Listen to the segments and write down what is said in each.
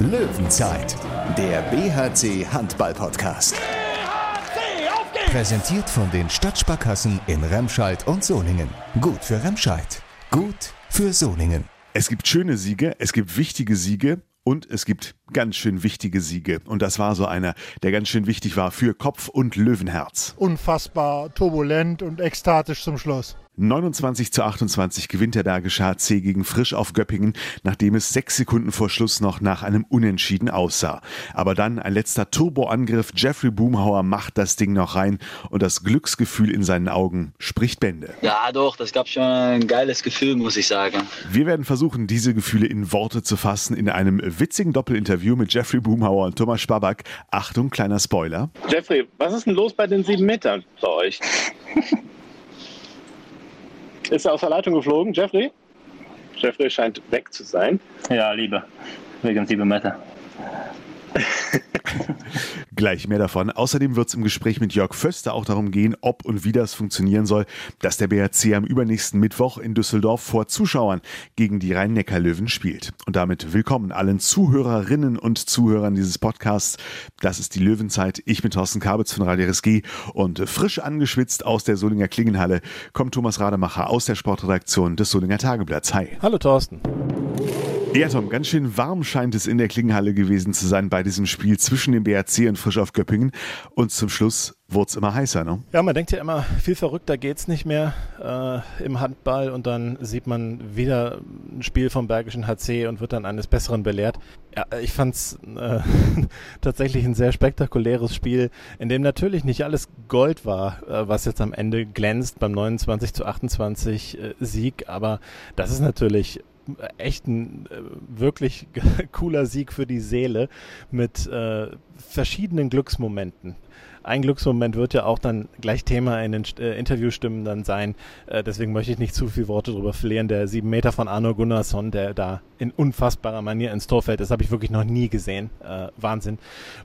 Löwenzeit, der BHC Handball Podcast. BHC, auf geht's! Präsentiert von den Stadtsparkassen in Remscheid und Solingen. Gut für Remscheid, gut für Solingen. Es gibt schöne Siege, es gibt wichtige Siege und es gibt ganz schön wichtige Siege. Und das war so einer, der ganz schön wichtig war für Kopf und Löwenherz. Unfassbar turbulent und ekstatisch zum Schluss. 29 zu 28 gewinnt der Bergische HC gegen Frisch auf Göppingen, nachdem es sechs Sekunden vor Schluss noch nach einem Unentschieden aussah. Aber dann ein letzter Turboangriff. Jeffrey Boomhauer macht das Ding noch rein und das Glücksgefühl in seinen Augen spricht Bände. Ja, doch, das gab schon ein geiles Gefühl, muss ich sagen. Wir werden versuchen, diese Gefühle in Worte zu fassen in einem witzigen Doppelinterview mit Jeffrey Boomhauer und Thomas Spabak. Achtung, kleiner Spoiler. Jeffrey, was ist denn los bei den sieben Metern bei euch? Ist er aus der Leitung geflogen, Jeffrey? Jeffrey scheint weg zu sein. Ja, Liebe. Wegen sieben Meter. Gleich mehr davon. Außerdem wird es im Gespräch mit Jörg Föster auch darum gehen, ob und wie das funktionieren soll, dass der BRC am übernächsten Mittwoch in Düsseldorf vor Zuschauern gegen die Rhein-Neckar-Löwen spielt. Und damit willkommen allen Zuhörerinnen und Zuhörern dieses Podcasts. Das ist die Löwenzeit. Ich bin Thorsten Kabitz von Radio RSG und frisch angeschwitzt aus der Solinger Klingenhalle kommt Thomas Rademacher aus der Sportredaktion des Solinger Tageblatts. Hi. Hallo Thorsten. Ja, Tom, ganz schön warm scheint es in der Klingenhalle gewesen zu sein bei diesem Spiel zwischen dem BRC und Frisch auf Göppingen. Und zum Schluss wurde es immer heißer, ne? Ja, man denkt ja immer, viel verrückter geht's nicht mehr äh, im Handball und dann sieht man wieder ein Spiel vom Bergischen HC und wird dann eines Besseren belehrt. Ja, ich fand's äh, tatsächlich ein sehr spektakuläres Spiel, in dem natürlich nicht alles Gold war, äh, was jetzt am Ende glänzt beim 29 zu 28 äh, Sieg, aber das ist natürlich echt ein äh, wirklich cooler Sieg für die Seele mit äh, verschiedenen Glücksmomenten. Ein Glücksmoment wird ja auch dann gleich Thema in den äh, Interviewstimmen dann sein. Äh, deswegen möchte ich nicht zu viele Worte darüber verlieren. Der sieben Meter von Arno Gunnarsson, der da in unfassbarer Manier ins Tor fällt, das habe ich wirklich noch nie gesehen. Äh, Wahnsinn.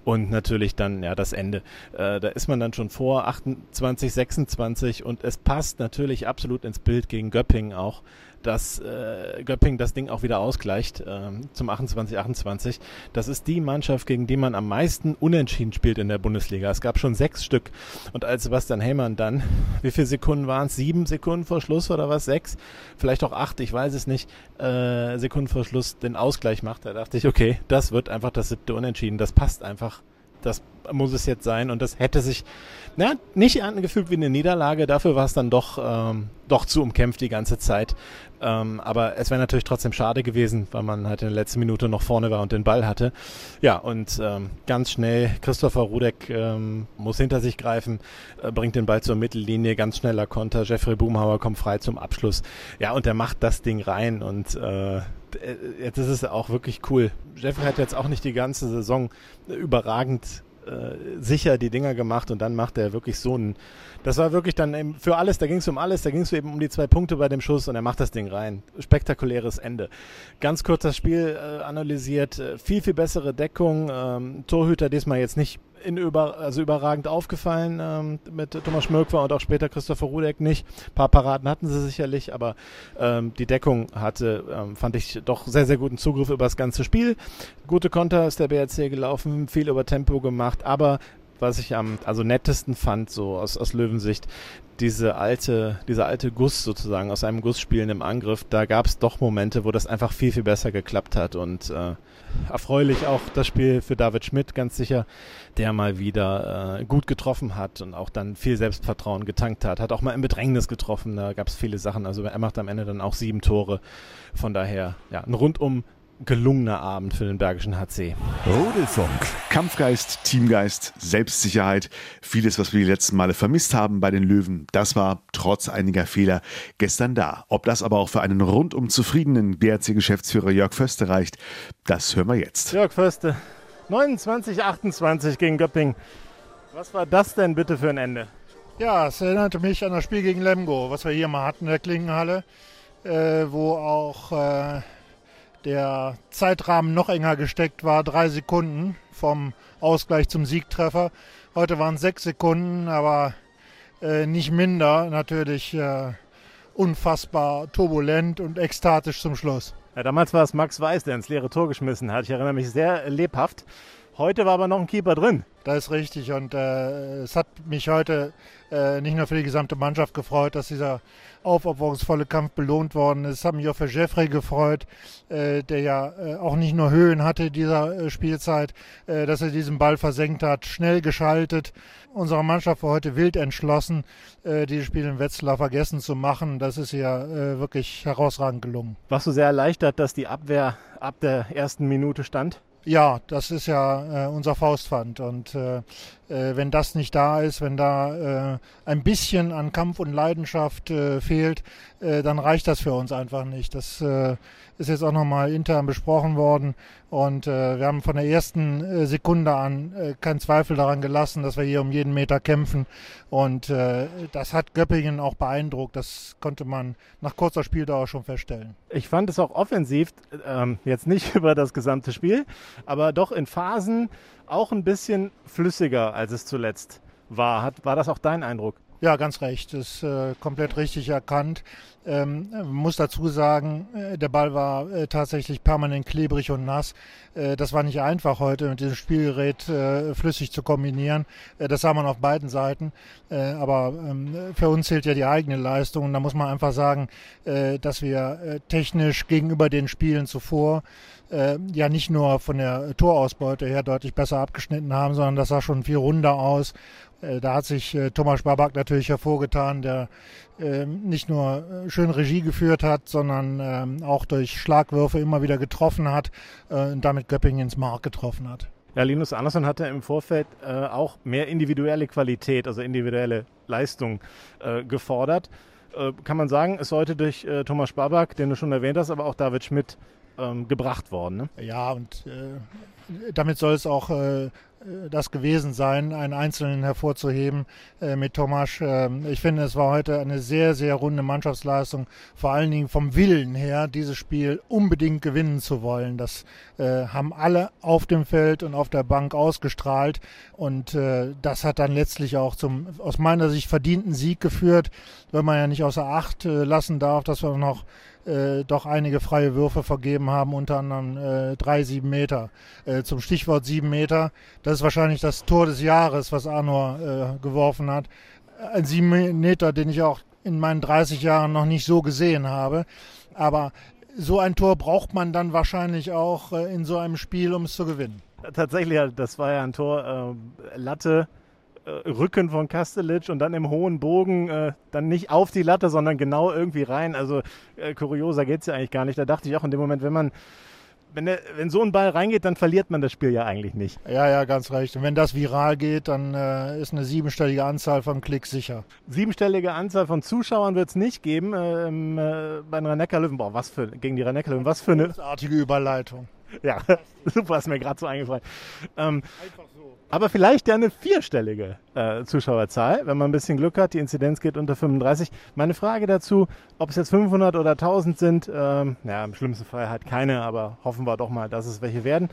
Und natürlich dann ja das Ende. Äh, da ist man dann schon vor 28, 26 und es passt natürlich absolut ins Bild gegen Göppingen auch dass äh, Göpping das Ding auch wieder ausgleicht äh, zum 28-28. Das ist die Mannschaft, gegen die man am meisten unentschieden spielt in der Bundesliga. Es gab schon sechs Stück. Und als Sebastian Heymann dann, wie viele Sekunden waren es? Sieben Sekunden vor Schluss oder was? Sechs? Vielleicht auch acht, ich weiß es nicht. Äh, Sekunden vor Schluss den Ausgleich macht. Da dachte ich, okay, das wird einfach das siebte Unentschieden. Das passt einfach. Das muss es jetzt sein. Und das hätte sich na, nicht angefühlt wie eine Niederlage. Dafür war es dann doch, ähm, doch zu umkämpft die ganze Zeit. Ähm, aber es wäre natürlich trotzdem schade gewesen, weil man halt in der letzten Minute noch vorne war und den Ball hatte. Ja, und ähm, ganz schnell, Christopher Rudek ähm, muss hinter sich greifen, äh, bringt den Ball zur Mittellinie, ganz schneller Konter. Jeffrey Boomhauer kommt frei zum Abschluss. Ja, und er macht das Ding rein und äh, jetzt ist es auch wirklich cool. Jeffrey hat jetzt auch nicht die ganze Saison überragend äh, sicher die Dinger gemacht und dann macht er wirklich so ein. Das war wirklich dann eben für alles, da ging es um alles, da ging es eben um die zwei Punkte bei dem Schuss und er macht das Ding rein. Spektakuläres Ende. Ganz kurz das Spiel äh, analysiert, äh, viel, viel bessere Deckung. Ähm, Torhüter diesmal jetzt nicht in über, also überragend aufgefallen ähm, mit Thomas Schmörkwer und auch später Christopher Rudek nicht. Ein paar Paraden hatten sie sicherlich, aber ähm, die Deckung hatte, ähm, fand ich doch sehr, sehr guten Zugriff über das ganze Spiel. Gute Konter ist der BRC gelaufen, viel über Tempo gemacht, aber was ich am also nettesten fand, so aus, aus Löwensicht, diese alte, dieser alte Guss sozusagen aus einem Guss spielen im Angriff, da gab es doch Momente, wo das einfach viel, viel besser geklappt hat und äh, erfreulich auch das Spiel für David Schmidt, ganz sicher, der mal wieder äh, gut getroffen hat und auch dann viel Selbstvertrauen getankt hat, hat auch mal im Bedrängnis getroffen, da gab es viele Sachen, also er macht am Ende dann auch sieben Tore, von daher, ja, ein rundum gelungener Abend für den Bergischen HC. Rudelfunk. Kampfgeist, Teamgeist, Selbstsicherheit, vieles, was wir die letzten Male vermisst haben bei den Löwen, das war trotz einiger Fehler gestern da. Ob das aber auch für einen rundum zufriedenen BRC-Geschäftsführer Jörg Förste reicht, das hören wir jetzt. Jörg Förste, 29, 28 gegen Göpping. Was war das denn bitte für ein Ende? Ja, es erinnerte mich an das Spiel gegen Lemgo, was wir hier mal hatten in der Klingenhalle, äh, wo auch äh, der Zeitrahmen noch enger gesteckt war, drei Sekunden vom Ausgleich zum Siegtreffer. Heute waren es sechs Sekunden, aber äh, nicht minder natürlich äh, unfassbar turbulent und ekstatisch zum Schluss. Ja, damals war es Max Weiß, der ins leere Tor geschmissen hat. Ich erinnere mich sehr lebhaft. Heute war aber noch ein Keeper drin. Das ist richtig und äh, es hat mich heute äh, nicht nur für die gesamte Mannschaft gefreut, dass dieser aufopferungsvolle Kampf belohnt worden ist. Es hat mich auch für Jeffrey gefreut, äh, der ja äh, auch nicht nur Höhen hatte dieser äh, Spielzeit, äh, dass er diesen Ball versenkt hat, schnell geschaltet. Unsere Mannschaft war heute wild entschlossen, dieses Spiel in Wetzlar vergessen zu machen. Das ist ja wirklich herausragend gelungen. Warst du sehr erleichtert, dass die Abwehr ab der ersten Minute stand? Ja, das ist ja äh, unser Faustpfand. Und äh, äh, wenn das nicht da ist, wenn da äh, ein bisschen an Kampf und Leidenschaft äh, fehlt, dann reicht das für uns einfach nicht. Das ist jetzt auch nochmal intern besprochen worden. Und äh, wir haben von der ersten äh, Sekunde an äh, keinen Zweifel daran gelassen, dass wir hier um jeden Meter kämpfen. Und äh, das hat Göppingen auch beeindruckt. Das konnte man nach kurzer Spieldauer schon feststellen. Ich fand es auch offensiv, ähm, jetzt nicht über das gesamte Spiel, aber doch in Phasen auch ein bisschen flüssiger, als es zuletzt war. Hat, war das auch dein Eindruck? Ja, ganz recht. Das ist äh, komplett richtig erkannt. Ähm, muss dazu sagen, äh, der Ball war äh, tatsächlich permanent klebrig und nass. Äh, das war nicht einfach heute mit diesem Spielgerät äh, flüssig zu kombinieren. Äh, das sah man auf beiden Seiten. aber ähm, für uns zählt ja die eigene Leistung. Und da muss man einfach sagen, dass wir technisch gegenüber den Spielen zuvor ja nicht nur von der Torausbeute her deutlich besser abgeschnitten haben, sondern das sah schon viel runder aus. Da hat sich Thomas Babak natürlich hervorgetan, der ähm, nicht nur schön Regie geführt hat, sondern ähm, auch durch Schlagwürfe immer wieder getroffen hat äh, und damit Göppingen ins Mark getroffen hat. Ja, Linus Andersson hatte im Vorfeld äh, auch mehr individuelle Qualität, also individuelle Leistung äh, gefordert. Äh, kann man sagen, ist heute durch äh, Thomas Spabak, den du schon erwähnt hast, aber auch David Schmidt ähm, gebracht worden. Ne? Ja, und äh, damit soll es auch äh, das gewesen sein, einen Einzelnen hervorzuheben äh, mit Tomasch. Äh, ich finde, es war heute eine sehr, sehr runde Mannschaftsleistung, vor allen Dingen vom Willen her, dieses Spiel unbedingt gewinnen zu wollen. Das äh, haben alle auf dem Feld und auf der Bank ausgestrahlt und äh, das hat dann letztlich auch zum aus meiner Sicht verdienten Sieg geführt, wenn man ja nicht außer Acht äh, lassen darf, dass wir noch äh, doch einige freie Würfe vergeben haben, unter anderem äh, drei, sieben Meter. Äh, zum Stichwort sieben Meter, das ist wahrscheinlich das Tor des Jahres, was Arnor äh, geworfen hat. Ein sieben Meter, den ich auch in meinen 30 Jahren noch nicht so gesehen habe. Aber so ein Tor braucht man dann wahrscheinlich auch äh, in so einem Spiel, um es zu gewinnen. Tatsächlich, das war ja ein Tor, äh, Latte, Rücken von Kastelic und dann im hohen Bogen äh, dann nicht auf die Latte, sondern genau irgendwie rein. Also äh, kurioser geht es ja eigentlich gar nicht. Da dachte ich auch in dem Moment, wenn man wenn, der, wenn so ein Ball reingeht, dann verliert man das Spiel ja eigentlich nicht. Ja, ja, ganz recht. Und wenn das viral geht, dann äh, ist eine siebenstellige Anzahl von Klicks sicher. Siebenstellige Anzahl von Zuschauern wird es nicht geben ähm, äh, bei den Rhein-Neckar-Löwen. Boah, was für, gegen die Rhein-Neckar-Löwen, was für eine... Großartige Überleitung. Ja, super, ist mir gerade so eingefallen. Ähm, Einfach aber vielleicht ja eine vierstellige äh, Zuschauerzahl, wenn man ein bisschen Glück hat. Die Inzidenz geht unter 35. Meine Frage dazu, ob es jetzt 500 oder 1000 sind, ähm, ja, im schlimmsten Fall halt keine, aber hoffen wir doch mal, dass es welche werden.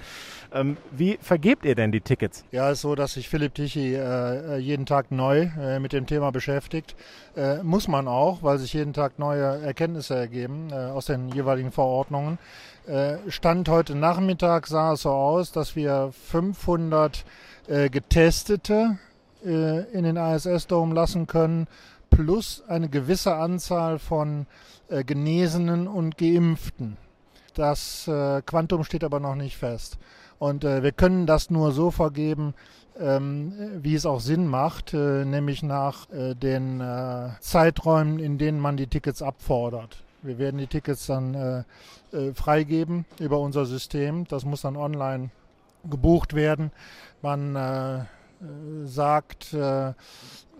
Ähm, wie vergebt ihr denn die Tickets? Ja, es ist so, dass sich Philipp Tichy äh, jeden Tag neu äh, mit dem Thema beschäftigt. Äh, muss man auch, weil sich jeden Tag neue Erkenntnisse ergeben äh, aus den jeweiligen Verordnungen. Äh, Stand heute Nachmittag sah es so aus, dass wir 500 äh, Getestete äh, in den ISS-Dome lassen können, plus eine gewisse Anzahl von äh, Genesenen und Geimpften. Das äh, Quantum steht aber noch nicht fest. Und äh, wir können das nur so vergeben, ähm, wie es auch Sinn macht, nämlich nach den Zeiträumen, in denen man die Tickets abfordert. Wir werden die Tickets dann freigeben über unser System. Das muss dann online gebucht werden. Man äh, sagt, äh,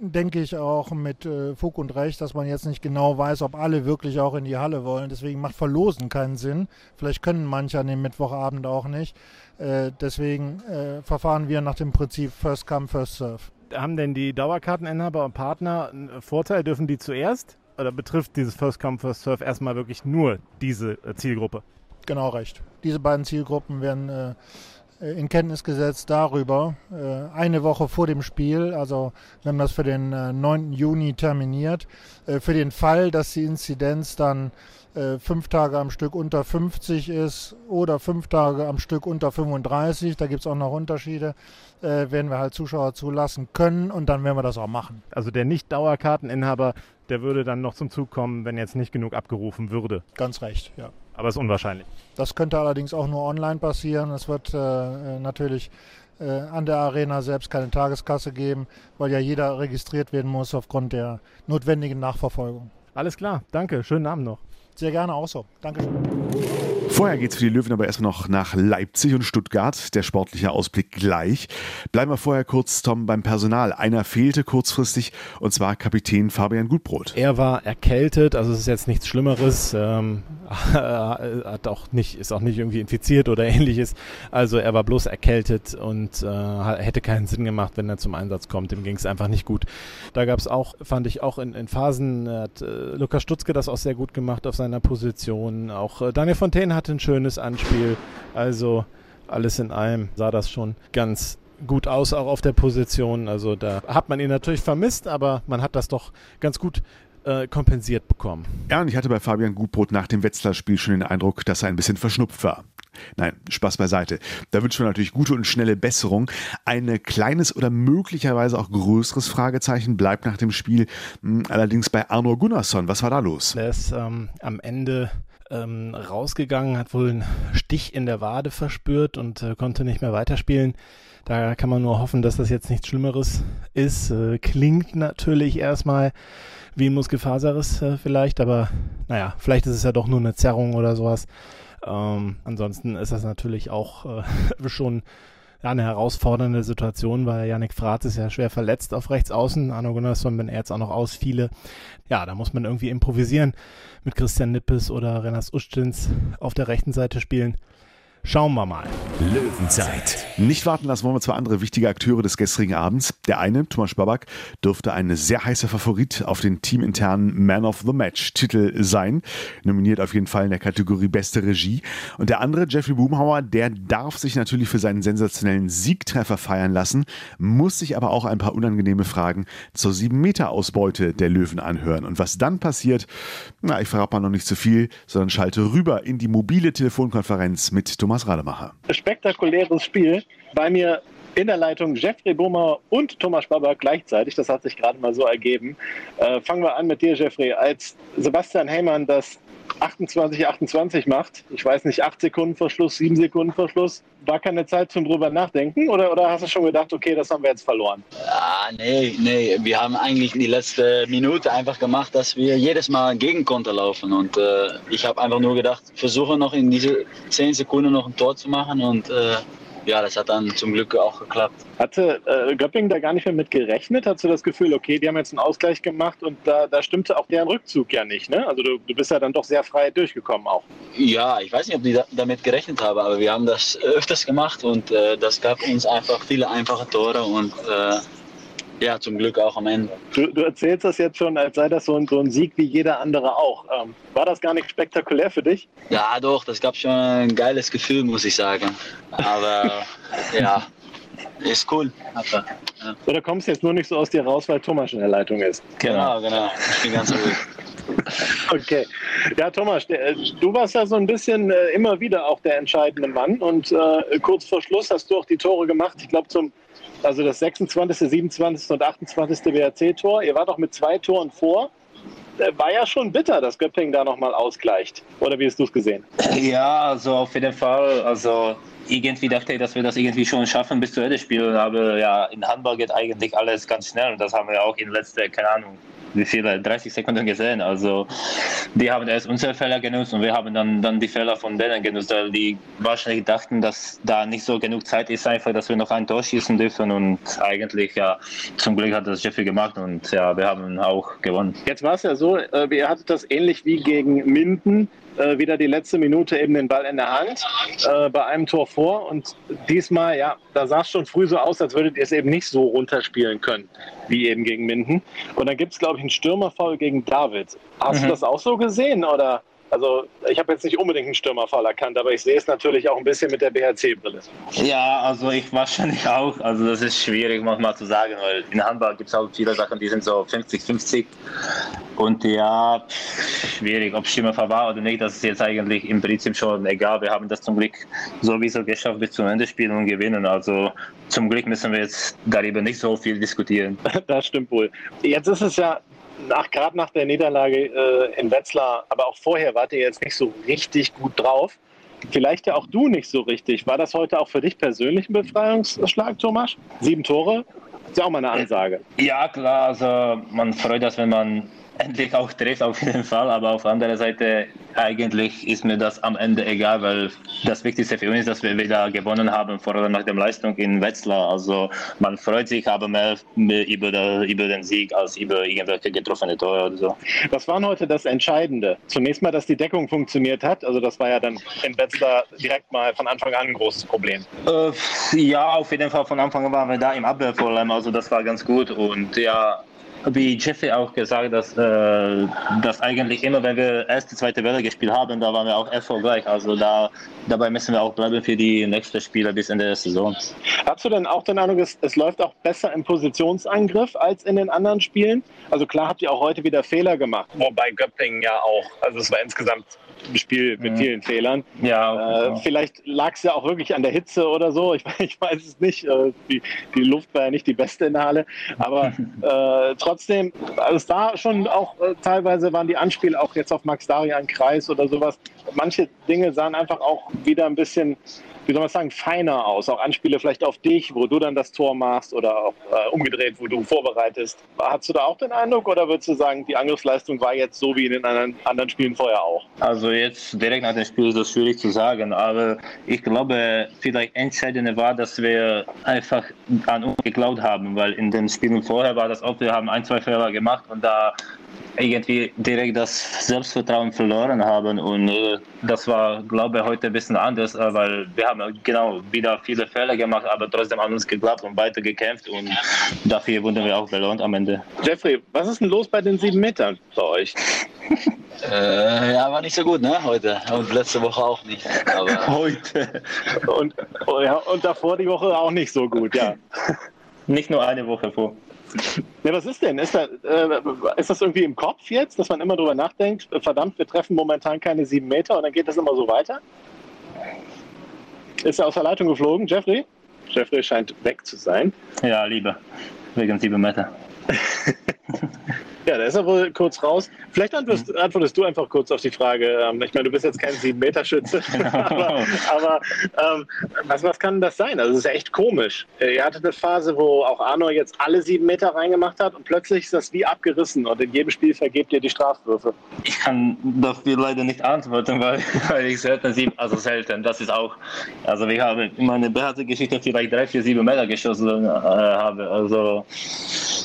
denke ich auch mit äh, Fug und Recht, dass man jetzt nicht genau weiß, ob alle wirklich auch in die Halle wollen. Deswegen macht Verlosen keinen Sinn. Vielleicht können manche an dem Mittwochabend auch nicht. Äh, deswegen äh, verfahren wir nach dem Prinzip First Come, First Serve. Haben denn die Dauerkarteninhaber und Partner einen Vorteil? Dürfen die zuerst? Oder betrifft dieses First Come, First Serve erstmal wirklich nur diese äh, Zielgruppe? Genau recht. Diese beiden Zielgruppen werden äh, in Kenntnis gesetzt darüber, äh, eine Woche vor dem Spiel, also wir haben das für den 9. Äh, Juni terminiert, für den Fall, dass die Inzidenz dann äh, fünf Tage am Stück unter 50 ist oder fünf Tage am Stück unter 35, da gibt es auch noch Unterschiede, äh, werden wir halt Zuschauer zulassen können und dann werden wir das auch machen. Also der Nicht-Dauerkarteninhaber, der würde dann noch zum Zug kommen, wenn jetzt nicht genug abgerufen würde. Ganz recht, ja. Aber ist unwahrscheinlich. Das könnte allerdings auch nur online passieren. Es wird äh, natürlich äh, an der Arena selbst keine Tageskasse geben, weil ja jeder registriert werden muss aufgrund der notwendigen Nachverfolgung. Alles klar, danke, schönen Abend noch. Sehr gerne auch so. Dankeschön. Vorher geht es für die Löwen aber erstmal noch nach Leipzig und Stuttgart. Der sportliche Ausblick gleich. Bleiben wir vorher kurz, Tom, beim Personal. Einer fehlte kurzfristig und zwar Kapitän Fabian Gutbrot. Er war erkältet, also es ist jetzt nichts Schlimmeres. Ähm, hat auch nicht, ist auch nicht irgendwie infiziert oder ähnliches. Also er war bloß erkältet und äh, hätte keinen Sinn gemacht, wenn er zum Einsatz kommt. Dem ging es einfach nicht gut. Da gab es auch, fand ich auch in, in Phasen, hat äh, Lukas Stutzke das auch sehr gut gemacht auf seiner Position. Auch äh, Daniel Fontaine hatte ein schönes Anspiel. Also alles in allem sah das schon ganz gut aus, auch auf der Position. Also da hat man ihn natürlich vermisst, aber man hat das doch ganz gut äh, kompensiert bekommen. Ja, und ich hatte bei Fabian Gutbrot nach dem Wetzlar-Spiel schon den Eindruck, dass er ein bisschen verschnupft war. Nein, Spaß beiseite. Da wünschen wir natürlich gute und schnelle Besserung. Ein kleines oder möglicherweise auch größeres Fragezeichen bleibt nach dem Spiel hm, allerdings bei Arno Gunnarsson. Was war da los? Er ist ähm, am Ende ähm, rausgegangen, hat wohl einen Stich in der Wade verspürt und äh, konnte nicht mehr weiterspielen. Da kann man nur hoffen, dass das jetzt nichts Schlimmeres ist. Äh, klingt natürlich erstmal wie ein Muskelfaserriss äh, vielleicht, aber naja, vielleicht ist es ja doch nur eine Zerrung oder sowas. Ähm, ansonsten ist das natürlich auch äh, schon ja, eine herausfordernde Situation, weil Yannick Fratz ist ja schwer verletzt auf rechts außen. Arno Gunnarsson, wenn er jetzt auch noch ausfiele, ja, da muss man irgendwie improvisieren mit Christian Nippes oder Renas Ustins auf der rechten Seite spielen. Schauen wir mal. Löwenzeit. Nicht warten lassen wollen wir zwei andere wichtige Akteure des gestrigen Abends. Der eine, Thomas Babak, dürfte ein sehr heißer Favorit auf den teaminternen Man of the Match Titel sein. Nominiert auf jeden Fall in der Kategorie Beste Regie. Und der andere, Jeffrey Boomhauer, der darf sich natürlich für seinen sensationellen Siegtreffer feiern lassen, muss sich aber auch ein paar unangenehme Fragen zur 7-Meter-Ausbeute der Löwen anhören. Und was dann passiert, na, ich verrate mal noch nicht zu viel, sondern schalte rüber in die mobile Telefonkonferenz mit Thomas Thomas Rademacher. Spektakuläres Spiel. Bei mir in der Leitung Jeffrey Bummer und Thomas Baber gleichzeitig. Das hat sich gerade mal so ergeben. Äh, fangen wir an mit dir, Jeffrey. Als Sebastian Heymann das 28, 28 macht, ich weiß nicht, 8 Sekunden Verschluss, 7 Sekunden Verschluss, war keine Zeit zum drüber nachdenken? Oder, oder hast du schon gedacht, okay, das haben wir jetzt verloren? Ja, nee, nee. Wir haben eigentlich die letzte Minute einfach gemacht, dass wir jedes Mal gegen Konter laufen. Und äh, ich habe einfach nur gedacht, versuche noch in diese 10 Sekunden noch ein Tor zu machen und äh, ja, das hat dann zum Glück auch geklappt. Hatte äh, Göpping da gar nicht mehr mit gerechnet? Hast du das Gefühl, okay, die haben jetzt einen Ausgleich gemacht und da, da stimmte auch deren Rückzug ja nicht, ne? Also du, du bist ja dann doch sehr frei durchgekommen auch. Ja, ich weiß nicht, ob die da, damit gerechnet haben, aber wir haben das öfters gemacht und äh, das gab uns einfach viele einfache Tore und äh, ja, zum Glück auch am Ende. Du, du, erzählst das jetzt schon, als sei das so ein, so ein Sieg wie jeder andere auch. Ähm, war das gar nicht spektakulär für dich? Ja, doch, das gab schon ein geiles Gefühl, muss ich sagen. Aber ja, ist cool. Aber, ja. Oder kommst du jetzt nur nicht so aus dir raus, weil Thomas in der Leitung ist? Genau, genau. Ich bin ganz ruhig. Okay. Ja, Thomas, du warst ja so ein bisschen äh, immer wieder auch der entscheidende Mann und äh, kurz vor Schluss hast du auch die Tore gemacht. Ich glaube, zum also das 26., 27. und 28. WRC-Tor. Ihr wart doch mit zwei Toren vor. Äh, war ja schon bitter, dass Göpping da nochmal ausgleicht. Oder wie hast du es gesehen? Ja, also auf jeden Fall. Also irgendwie dachte ich, dass wir das irgendwie schon schaffen bis zu Ende spielen. Aber ja, in Handball geht eigentlich alles ganz schnell. Und das haben wir auch in letzter, keine Ahnung, wie viele, 30 Sekunden gesehen. Also die haben erst unsere Fehler genutzt und wir haben dann, dann die Fehler von denen genutzt, weil die wahrscheinlich dachten, dass da nicht so genug Zeit ist, einfach, dass wir noch ein Tor schießen dürfen und eigentlich, ja, zum Glück hat das Jeffrey gemacht und ja, wir haben auch gewonnen. Jetzt war es ja so, äh, ihr hattet das ähnlich wie gegen Minden, äh, wieder die letzte Minute eben den Ball in der Hand, äh, bei einem Tor vor. Und diesmal, ja, da sah es schon früh so aus, als würdet ihr es eben nicht so runterspielen können, wie eben gegen Minden. Und dann gibt es, glaube ich, einen Stürmerfall gegen David. Hast mhm. du das auch so gesehen oder Also ich habe jetzt nicht unbedingt einen Stürmerfall erkannt, aber ich sehe es natürlich auch ein bisschen mit der BHC-Brille. Ja, also ich wahrscheinlich auch. Also das ist schwierig manchmal zu sagen, weil in Handball gibt es auch viele Sachen, die sind so 50-50. Und ja, schwierig, ob Stürmerfall war oder nicht, das ist jetzt eigentlich im Prinzip schon egal. Wir haben das zum Glück sowieso geschafft bis zum Ende spielen und gewinnen. Also zum Glück müssen wir jetzt darüber nicht so viel diskutieren. Das stimmt wohl. Jetzt ist es ja nach, gerade nach der Niederlage äh, in Wetzlar, aber auch vorher wart ihr jetzt nicht so richtig gut drauf. Vielleicht ja auch du nicht so richtig. War das heute auch für dich persönlich ein Befreiungsschlag, Thomas? Sieben Tore? ist ja auch mal eine Ansage. Ja, klar. Also man freut sich, wenn man endlich auch trifft, auf jeden Fall. Aber auf der anderen Seite, eigentlich ist mir das am Ende egal, weil das Wichtigste für uns ist, dass wir wieder gewonnen haben, vor allem nach der Leistung in Wetzlar. Also man freut sich aber mehr über, der, über den Sieg als über irgendwelche getroffene Tore oder so. Was war heute das Entscheidende? Zunächst mal, dass die Deckung funktioniert hat. Also das war ja dann in Wetzlar direkt mal von Anfang an ein großes Problem. Äh, ja, auf jeden Fall von Anfang an waren wir da im Abwehr vor allem. Also das war ganz gut und ja, wie Jeffrey auch gesagt, dass, äh, dass eigentlich immer, wenn wir erste, zweite Welle gespielt haben, da waren wir auch erfolgreich. Also da, dabei müssen wir auch bleiben für die nächsten Spiele bis Ende der Saison. Hast du denn auch den Eindruck, es, es läuft auch besser im Positionsangriff als in den anderen Spielen? Also klar habt ihr auch heute wieder Fehler gemacht, wobei Göppingen ja auch, also es war insgesamt Spiel mit vielen Fehlern. Ja, äh, vielleicht lag es ja auch wirklich an der Hitze oder so. Ich, ich weiß es nicht. Äh, die, die, Luft war ja nicht die beste in der Halle. Aber äh, trotzdem, also es war schon auch äh, teilweise waren die Anspiele auch jetzt auf Max Darian Kreis oder sowas. Manche Dinge sahen einfach auch wieder ein bisschen wie soll man sagen, feiner aus. Auch Anspiele vielleicht auf dich, wo du dann das Tor machst oder auch äh, umgedreht, wo du vorbereitest. Hast du da auch den Eindruck oder würdest du sagen, die Angriffsleistung war jetzt so wie in den anderen, anderen Spielen vorher auch? Also jetzt direkt nach dem Spiel ist das schwierig zu sagen, aber ich glaube, vielleicht entscheidende war, dass wir einfach an uns geklaut haben, weil in den Spielen vorher war das oft, wir haben ein, zwei Fehler gemacht und da irgendwie direkt das Selbstvertrauen verloren haben und äh, das war, glaube ich, heute ein bisschen anders, äh, weil wir haben genau wieder viele Fehler gemacht, aber trotzdem an uns geglaubt und weiter gekämpft und dafür wurden wir auch belohnt am Ende. Jeffrey, was ist denn los bei den sieben Metern bei euch? äh, ja, war nicht so gut, ne, heute und letzte Woche auch nicht. Aber heute und, oh ja, und davor die Woche auch nicht so gut, ja. nicht nur eine Woche vor. Ja, was ist denn? Ist, da, äh, ist, das irgendwie im Kopf jetzt, dass man immer drüber nachdenkt, verdammt, wir treffen momentan keine sieben Meter und dann geht das immer so weiter? Ist er aus der Leitung geflogen, Jeffrey? Jeffrey scheint weg zu sein. Ja, lieber. Wegen sieben Meter. Ja, da ist er wohl kurz raus. Vielleicht antwortest, mhm. antwortest du einfach kurz auf die Frage. Ähm, ich meine, du bist jetzt kein 7-Meter-Schütze, genau. aber, aber ähm, was, was kann das sein? Also, es ist echt komisch. Äh, ihr hattet eine Phase, wo auch Arno jetzt alle sieben Meter reingemacht hat und plötzlich ist das wie abgerissen und in jedem Spiel vergebt ihr die Strafwürfe. Ich kann dafür leider nicht antworten, weil, weil ich selten sieben, also selten, das ist auch, also wir haben in meiner BHC-Geschichte vielleicht drei, vier, sieben Meter geschossen äh, habe. Also,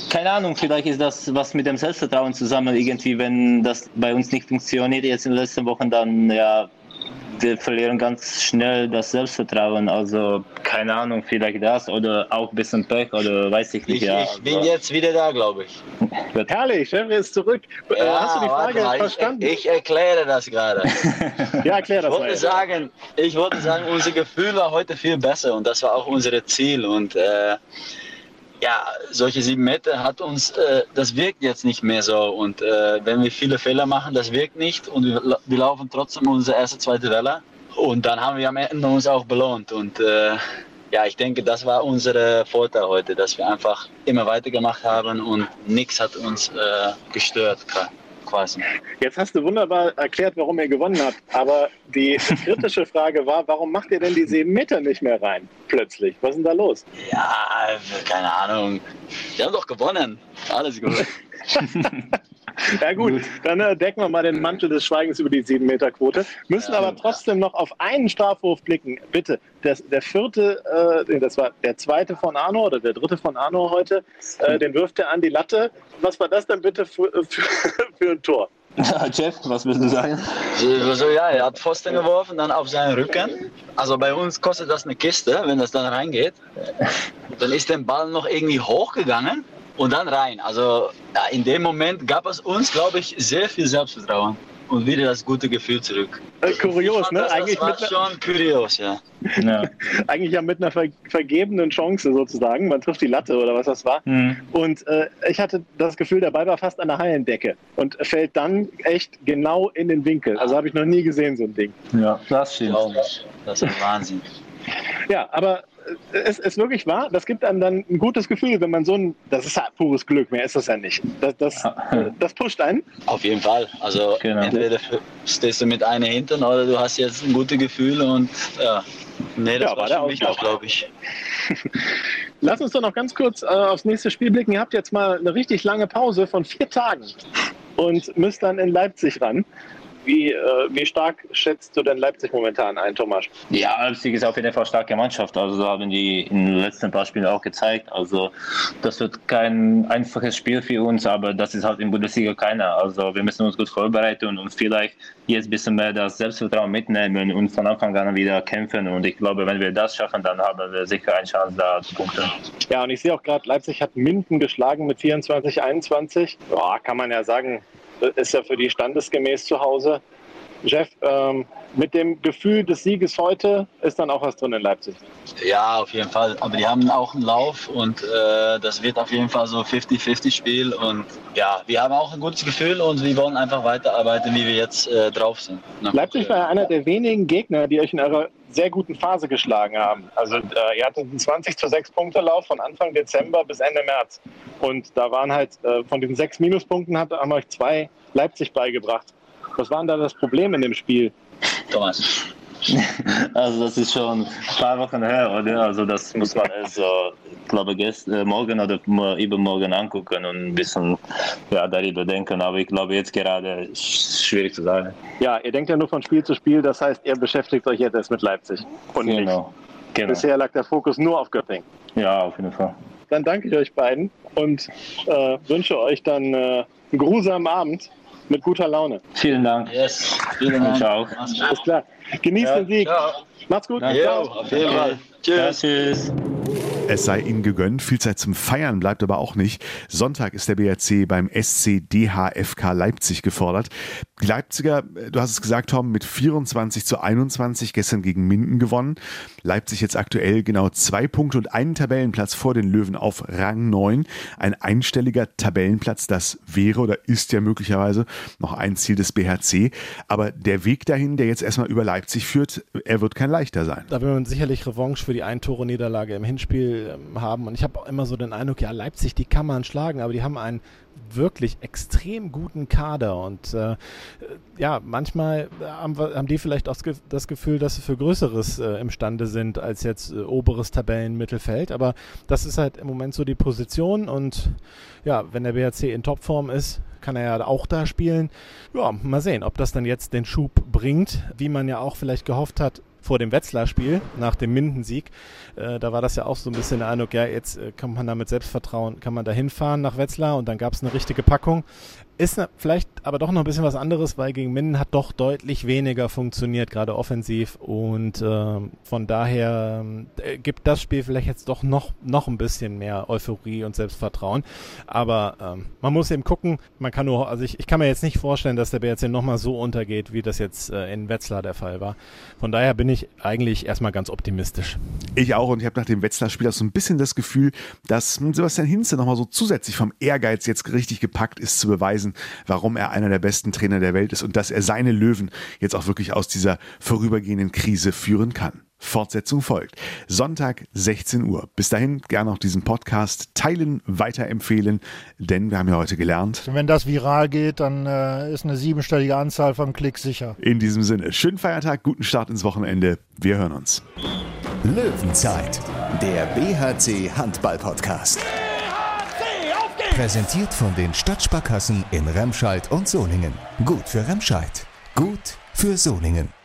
keine Ahnung, vielleicht ist das was mit dem Selbstvertrauen zusammen. Irgendwie, wenn das bei uns nicht funktioniert jetzt in den letzten Wochen, dann ja, wir verlieren ganz schnell das Selbstvertrauen. Also keine Ahnung, vielleicht das oder auch ein bisschen Pech oder weiß ich nicht. Ich, ja, ich bin jetzt wieder da, glaube ich. Herrlich, Chef ist zurück. Äh, ja, Hast du die Frage mal, verstanden? Ich, ich, erkläre das gerade. ja, erklär das ich wollte, sagen, ich wollte sagen, unser Gefühl war heute viel besser und das war auch unser Ziel. Und äh, ja, solche sieben Meter hat uns, äh, das wirkt jetzt nicht mehr so. Und äh, wenn wir viele Fehler machen, das wirkt nicht und wir, wir laufen trotzdem unsere erste, zweite Welle. Und dann haben wir am Ende uns auch belohnt. Und äh, ja, ich denke, das war unser Vorteil heute, dass wir einfach immer weitergemacht haben und nichts hat uns äh, gestört quasi. Jetzt hast du wunderbar erklärt, warum ihr gewonnen habt. Aber die kritische Frage war, warum macht ihr denn die sieben Meter nicht mehr rein? Plötzlich. Was ist denn da los? Ja, keine Ahnung. Wir haben doch gewonnen. Alles gut. Ja gut, dann äh, decken wir mal den Mantel des Schweigens über die 7-Meter-Quote. Müssen ja, aber trotzdem noch auf einen Strafwurf blicken. Bitte, das, der vierte, äh, das war der zweite von Arno oder der dritte von Arno heute, äh, den wirft er an die Latte. Was war das denn bitte für, für, für ein Tor? Jeff, was willst du sagen? So, ja, er hat Pfosten geworfen, dann auf seinen Rücken. Also bei uns kostet das eine Kiste, wenn das dann reingeht. Dann ist der Ball noch irgendwie hochgegangen und dann rein. Also ja, in dem Moment gab es uns, glaube ich, sehr viel Selbstvertrauen. und wieder das gute Gefühl zurück. Äh, kurios, ne? Das, Eigentlich das mit, war schon kurios, ja. Ja. eigentlich ja mit einer ver vergebenen Chance sozusagen. Man trifft die Latte oder was das war. Mhm. Und äh, ich hatte das Gefühl, der Ball war fast an der Hallendecke und fällt dann echt genau in den Winkel. Also habe ich noch nie gesehen, so ein Ding. ja, das stimmt. Das ist ein Wahnsinn. Ja, aber es ist wirklich wahr, das gibt einem dann ein gutes Gefühl, wenn man so ein, das ist ja pures Glück, mehr ist das ja nicht. Das, das, das pusht einen. Auf jeden Fall. Also Genau. entweder stehst du mit einer hinten oder du hast jetzt ein gutes Gefühl und ja. Nee, das Ja, war war der schon wichtig, glaube ich. Lass uns doch noch ganz kurz äh, aufs nächste Spiel blicken. Ihr habt jetzt mal eine richtig lange Pause von vier Tagen und müsst dann in Leipzig ran. Wie, äh, wie stark schätzt du denn Leipzig momentan ein, Thomas? Ja, Leipzig ist auf jeden Fall eine starke Mannschaft. Also haben die in den letzten paar Spielen auch gezeigt. Also das wird kein einfaches Spiel für uns, aber das ist halt in Bundesliga keiner. Also wir müssen uns gut vorbereiten und vielleicht jetzt ein bisschen mehr das Selbstvertrauen mitnehmen und von Anfang an wieder kämpfen. Und ich glaube, wenn wir das schaffen, dann haben wir sicher eine Chance, da zu punkten. Ja, und ich sehe auch gerade, Leipzig hat Minden geschlagen mit 24, 21. Ja, kann man ja sagen, ist ja für die standesgemäß zu Hause. Jeff, ähm, mit dem Gefühl des Sieges heute ist dann auch was drin in Leipzig. Ja, auf jeden Fall. Aber die haben auch einen Lauf und äh, das wird auf jeden Fall so 50-50-Spiel. Und ja, wir haben auch ein gutes Gefühl und wir wollen einfach weiterarbeiten, wie wir jetzt äh, drauf sind. Na, Leipzig war ja einer der wenigen Gegner, die euch in eurer sehr guten Phase geschlagen haben. Also äh, ihr hattet einen 20 zu 6 Punkte Lauf von Anfang Dezember bis Ende März. Und da waren halt äh, von den sechs Minuspunkten hat, haben euch zwei Leipzig beigebracht. Was war denn da das Problem in dem Spiel? Thomas. Also das ist schon ein paar Wochen her, oder? Also das muss man also, ich glaube, gest, äh, morgen oder mo- übermorgen angucken und ein bisschen ja, darüber denken. Aber ich glaube, jetzt gerade ist schwierig zu sagen. Ja, ihr denkt ja nur von Spiel zu Spiel, das heißt, ihr beschäftigt euch jetzt erst mit Leipzig. Und nicht. Genau. genau. Bisher lag der Fokus nur auf Göppingen. Ja, auf jeden Fall. Dann danke ich euch beiden und äh, wünsche euch dann äh, einen grusamen Abend mit guter Laune. Vielen Dank. Yes, vielen Dank. Ciao. Alles klar. Genießt den Sieg. Ciao. Macht's gut. Jo, Ciao. auf jeden Fall. Ja, Tschüss. Es sei ihnen gegönnt, viel Zeit zum Feiern bleibt aber auch nicht. Sonntag ist der BRC beim SC DHFK Leipzig gefordert. Die Leipziger, äh, du hast es gesagt, Tom, mit 24 zu 21 gestern gegen Minden gewonnen. Leipzig jetzt aktuell genau zwei Punkte und einen Tabellenplatz vor den Löwen auf Rang 9. Ein einstelliger Tabellenplatz, das wäre oder ist ja möglicherweise noch ein Ziel des BHC. Aber der Weg dahin, der jetzt erstmal über Leipzig führt, er wird kein leichter sein. Da will man sicherlich Revanche für die Ein-Tore-Niederlage im Hinspiel ähm, haben. Und ich habe immer so den Eindruck, ja, Leipzig, die kann man schlagen, aber die haben einen wirklich extrem guten Kader. Und äh, ja, manchmal haben, haben die vielleicht auch das Gefühl, dass sie für Größeres äh, imstande sind als jetzt äh, oberes Tabellenmittelfeld. Aber das ist halt im Moment so die Position. Und ja, wenn der BHC in Topform ist, kann er ja auch da spielen. Ja, mal sehen, ob das dann jetzt den Schub bringt, wie man ja auch vielleicht gehofft hat vor dem Wetzlar-Spiel, nach dem Mindensieg. Äh, da war das ja auch so ein bisschen der Eindruck, ja, jetzt äh, kann man da mit Selbstvertrauen, kann man da hinfahren nach Wetzlar und dann gab es eine richtige Packung. Ist na, vielleicht aber doch noch ein bisschen was anderes, weil gegen Minden hat doch deutlich weniger funktioniert, gerade offensiv. Und ähm, von daher ähm, äh, gibt das Spiel vielleicht jetzt doch noch, noch ein bisschen mehr Euphorie und Selbstvertrauen. Aber ähm, man muss eben gucken, man kann nur, also ich, ich kann mir jetzt nicht vorstellen, dass der BRC nochmal so untergeht, wie das jetzt äh, in Wetzlar der Fall war. Von daher bin ich eigentlich erstmal ganz optimistisch. Ich auch und ich habe nach dem Wetzlar-Spiel auch so ein bisschen das Gefühl, dass hm, Sebastian Hinze nochmal so zusätzlich vom Ehrgeiz jetzt richtig gepackt ist, zu beweisen, warum er einer der besten Trainer der Welt ist und dass er seine Löwen jetzt auch wirklich aus dieser vorübergehenden Krise führen kann. Fortsetzung folgt. Sonntag 16 Uhr. Bis dahin gerne auch diesen Podcast teilen, weiterempfehlen, denn wir haben ja heute gelernt. Wenn das viral geht, dann äh, ist eine siebenstellige Anzahl von Klicks sicher. In diesem Sinne, schönen Feiertag, guten Start ins Wochenende. Wir hören uns. Löwenzeit, der BHC Handball Podcast. Präsentiert von den Stadtsparkassen in Remscheid und Solingen. Gut für Remscheid, gut für Solingen.